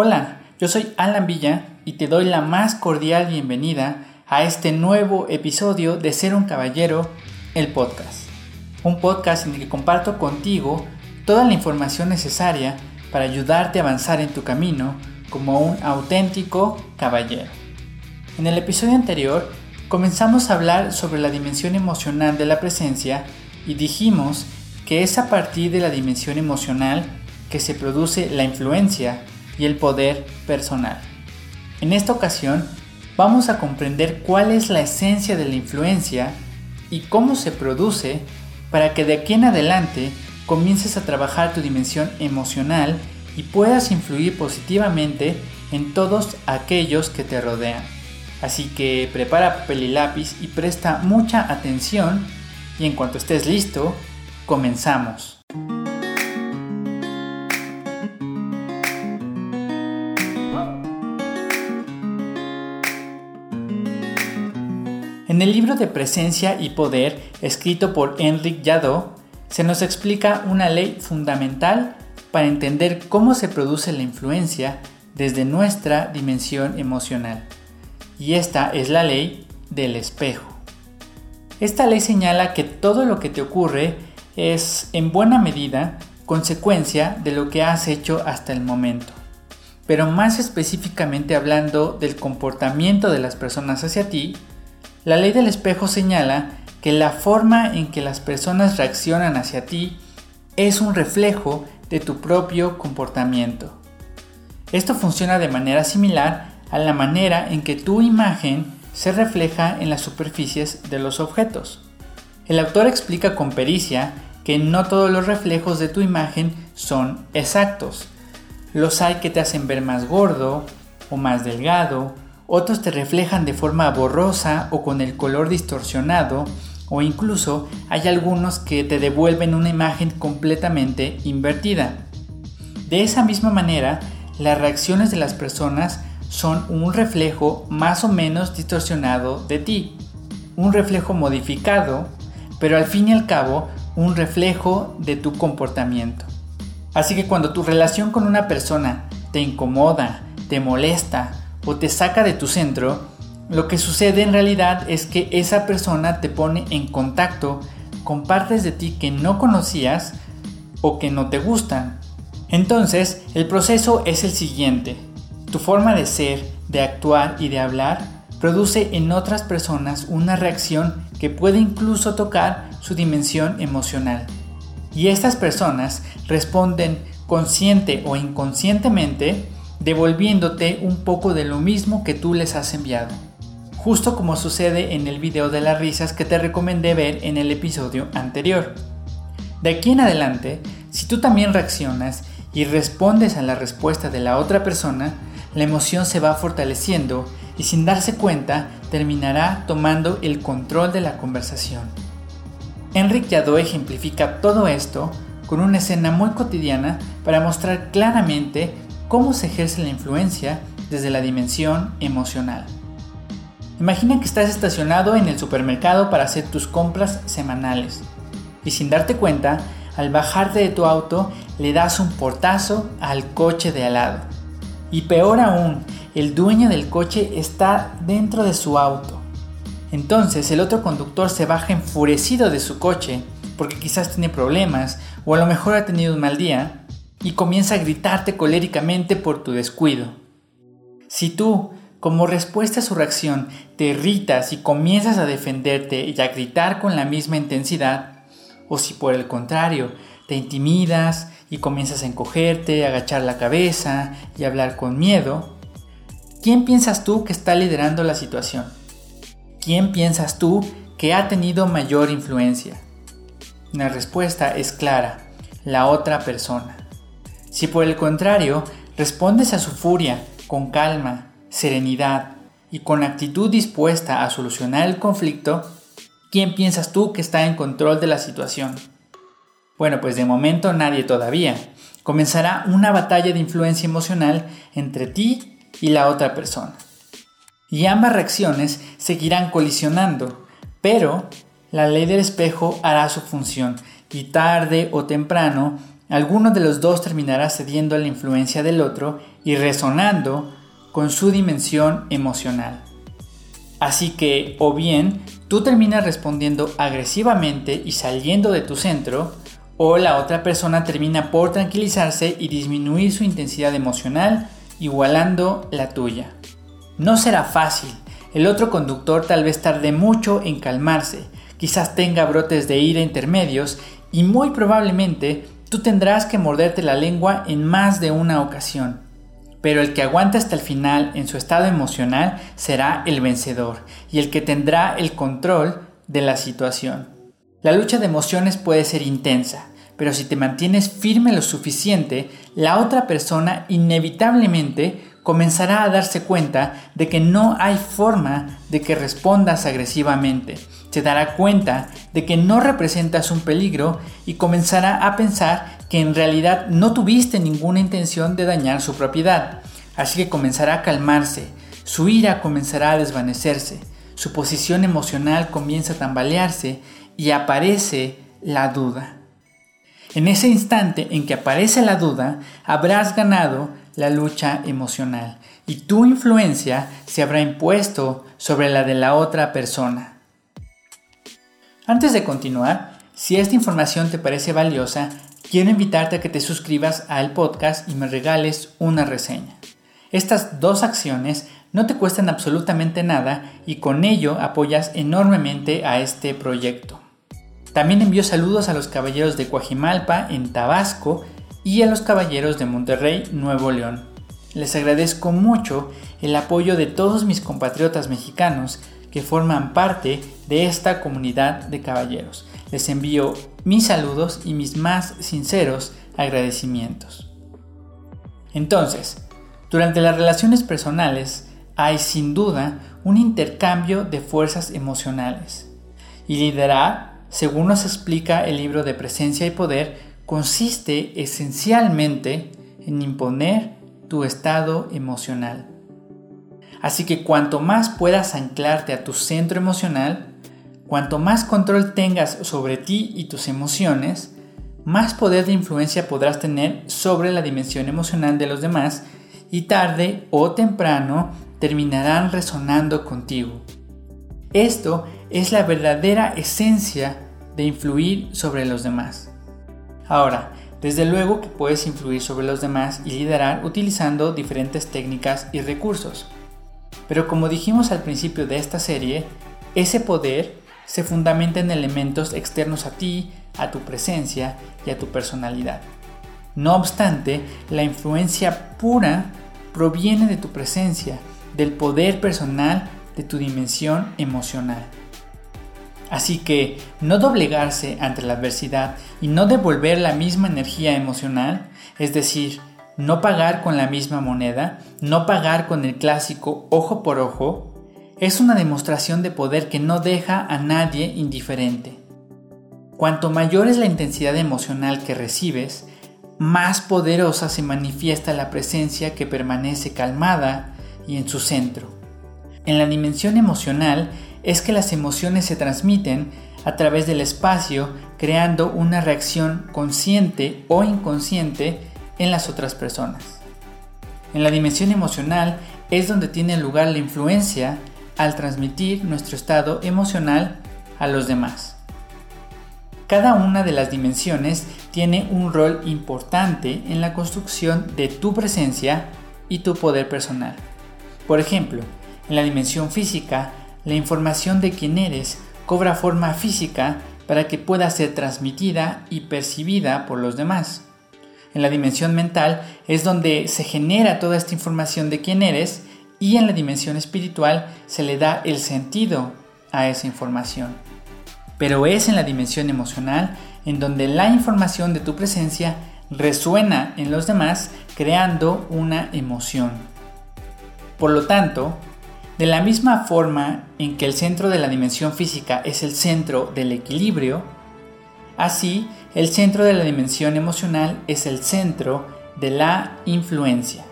Hola, yo soy Alan Villa y te doy la más cordial bienvenida a este nuevo episodio de Ser un Caballero, el podcast. Un podcast en el que comparto contigo toda la información necesaria para ayudarte a avanzar en tu camino como un auténtico caballero. En el episodio anterior comenzamos a hablar sobre la dimensión emocional de la presencia y dijimos que es a partir de la dimensión emocional que se produce la influencia y el poder personal. En esta ocasión vamos a comprender cuál es la esencia de la influencia y cómo se produce para que de aquí en adelante comiences a trabajar tu dimensión emocional y puedas influir positivamente en todos aquellos que te rodean. Así que prepara papel y lápiz y presta mucha atención y en cuanto estés listo, comenzamos. En el libro de Presencia y Poder, escrito por Enric Jadot, se nos explica una ley fundamental para entender cómo se produce la influencia desde nuestra dimensión emocional. Y esta es la ley del espejo. Esta ley señala que todo lo que te ocurre es en buena medida consecuencia de lo que has hecho hasta el momento. Pero más específicamente hablando del comportamiento de las personas hacia ti, la ley del espejo señala que la forma en que las personas reaccionan hacia ti es un reflejo de tu propio comportamiento. Esto funciona de manera similar a la manera en que tu imagen se refleja en las superficies de los objetos. El autor explica con pericia que no todos los reflejos de tu imagen son exactos. Los hay que te hacen ver más gordo o más delgado otros te reflejan de forma borrosa o con el color distorsionado, o incluso hay algunos que te devuelven una imagen completamente invertida. De esa misma manera, las reacciones de las personas son un reflejo más o menos distorsionado de ti, un reflejo modificado, pero al fin y al cabo un reflejo de tu comportamiento. Así que cuando tu relación con una persona te incomoda, te molesta o te saca de tu centro, lo que sucede en realidad es que esa persona te pone en contacto con partes de ti que no conocías o que no te gustan. Entonces, el proceso es el siguiente. Tu forma de ser, de actuar y de hablar produce en otras personas una reacción que puede incluso tocar su dimensión emocional. Y estas personas responden consciente o inconscientemente devolviéndote un poco de lo mismo que tú les has enviado. Justo como sucede en el video de las risas que te recomendé ver en el episodio anterior. De aquí en adelante, si tú también reaccionas y respondes a la respuesta de la otra persona, la emoción se va fortaleciendo y sin darse cuenta terminará tomando el control de la conversación. Enrique Yadó ejemplifica todo esto con una escena muy cotidiana para mostrar claramente cómo se ejerce la influencia desde la dimensión emocional. Imagina que estás estacionado en el supermercado para hacer tus compras semanales y sin darte cuenta, al bajarte de tu auto le das un portazo al coche de al lado. Y peor aún, el dueño del coche está dentro de su auto. Entonces el otro conductor se baja enfurecido de su coche porque quizás tiene problemas o a lo mejor ha tenido un mal día y comienza a gritarte coléricamente por tu descuido. Si tú, como respuesta a su reacción, te irritas y comienzas a defenderte y a gritar con la misma intensidad, o si por el contrario, te intimidas y comienzas a encogerte, a agachar la cabeza y a hablar con miedo, ¿quién piensas tú que está liderando la situación? ¿Quién piensas tú que ha tenido mayor influencia? La respuesta es clara, la otra persona. Si por el contrario respondes a su furia con calma, serenidad y con actitud dispuesta a solucionar el conflicto, ¿quién piensas tú que está en control de la situación? Bueno, pues de momento nadie todavía. Comenzará una batalla de influencia emocional entre ti y la otra persona. Y ambas reacciones seguirán colisionando, pero la ley del espejo hará su función y tarde o temprano Alguno de los dos terminará cediendo a la influencia del otro y resonando con su dimensión emocional. Así que o bien tú terminas respondiendo agresivamente y saliendo de tu centro, o la otra persona termina por tranquilizarse y disminuir su intensidad emocional, igualando la tuya. No será fácil, el otro conductor tal vez tarde mucho en calmarse, quizás tenga brotes de ira intermedios y muy probablemente tú tendrás que morderte la lengua en más de una ocasión pero el que aguante hasta el final en su estado emocional será el vencedor y el que tendrá el control de la situación. La lucha de emociones puede ser intensa, pero si te mantienes firme lo suficiente, la otra persona inevitablemente comenzará a darse cuenta de que no hay forma de que respondas agresivamente. Se dará cuenta de que no representas un peligro y comenzará a pensar que en realidad no tuviste ninguna intención de dañar su propiedad. Así que comenzará a calmarse, su ira comenzará a desvanecerse, su posición emocional comienza a tambalearse y aparece la duda. En ese instante en que aparece la duda, habrás ganado la lucha emocional y tu influencia se habrá impuesto sobre la de la otra persona. Antes de continuar, si esta información te parece valiosa, quiero invitarte a que te suscribas al podcast y me regales una reseña. Estas dos acciones no te cuestan absolutamente nada y con ello apoyas enormemente a este proyecto. También envío saludos a los caballeros de Coajimalpa en Tabasco y a los caballeros de Monterrey, Nuevo León. Les agradezco mucho el apoyo de todos mis compatriotas mexicanos que forman parte de esta comunidad de caballeros. Les envío mis saludos y mis más sinceros agradecimientos. Entonces, durante las relaciones personales hay sin duda un intercambio de fuerzas emocionales. Y liderar, según nos explica el libro de Presencia y Poder, consiste esencialmente en imponer tu estado emocional. Así que cuanto más puedas anclarte a tu centro emocional, cuanto más control tengas sobre ti y tus emociones, más poder de influencia podrás tener sobre la dimensión emocional de los demás y tarde o temprano terminarán resonando contigo. Esto es la verdadera esencia de influir sobre los demás. Ahora, desde luego que puedes influir sobre los demás y liderar utilizando diferentes técnicas y recursos. Pero como dijimos al principio de esta serie, ese poder se fundamenta en elementos externos a ti, a tu presencia y a tu personalidad. No obstante, la influencia pura proviene de tu presencia, del poder personal, de tu dimensión emocional. Así que no doblegarse ante la adversidad y no devolver la misma energía emocional, es decir, no pagar con la misma moneda, no pagar con el clásico ojo por ojo, es una demostración de poder que no deja a nadie indiferente. Cuanto mayor es la intensidad emocional que recibes, más poderosa se manifiesta la presencia que permanece calmada y en su centro. En la dimensión emocional es que las emociones se transmiten a través del espacio creando una reacción consciente o inconsciente en las otras personas. En la dimensión emocional es donde tiene lugar la influencia al transmitir nuestro estado emocional a los demás. Cada una de las dimensiones tiene un rol importante en la construcción de tu presencia y tu poder personal. Por ejemplo, en la dimensión física, la información de quién eres cobra forma física para que pueda ser transmitida y percibida por los demás en la dimensión mental es donde se genera toda esta información de quién eres y en la dimensión espiritual se le da el sentido a esa información. Pero es en la dimensión emocional en donde la información de tu presencia resuena en los demás creando una emoción. Por lo tanto, de la misma forma en que el centro de la dimensión física es el centro del equilibrio, así el centro de la dimensión emocional es el centro de la influencia.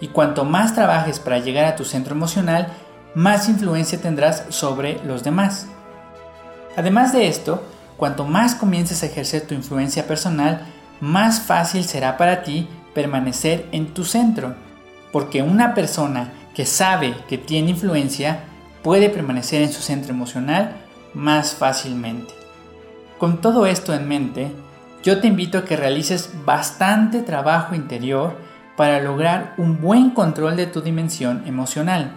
Y cuanto más trabajes para llegar a tu centro emocional, más influencia tendrás sobre los demás. Además de esto, cuanto más comiences a ejercer tu influencia personal, más fácil será para ti permanecer en tu centro, porque una persona que sabe que tiene influencia puede permanecer en su centro emocional más fácilmente. Con todo esto en mente, yo te invito a que realices bastante trabajo interior para lograr un buen control de tu dimensión emocional.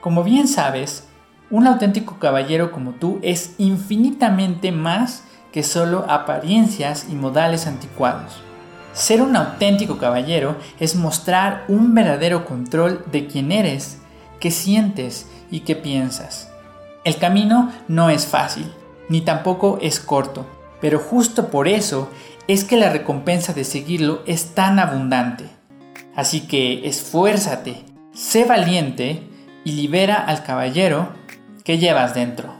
Como bien sabes, un auténtico caballero como tú es infinitamente más que solo apariencias y modales anticuados. Ser un auténtico caballero es mostrar un verdadero control de quién eres, qué sientes y qué piensas. El camino no es fácil, ni tampoco es corto, pero justo por eso es que la recompensa de seguirlo es tan abundante. Así que esfuérzate, sé valiente y libera al caballero que llevas dentro.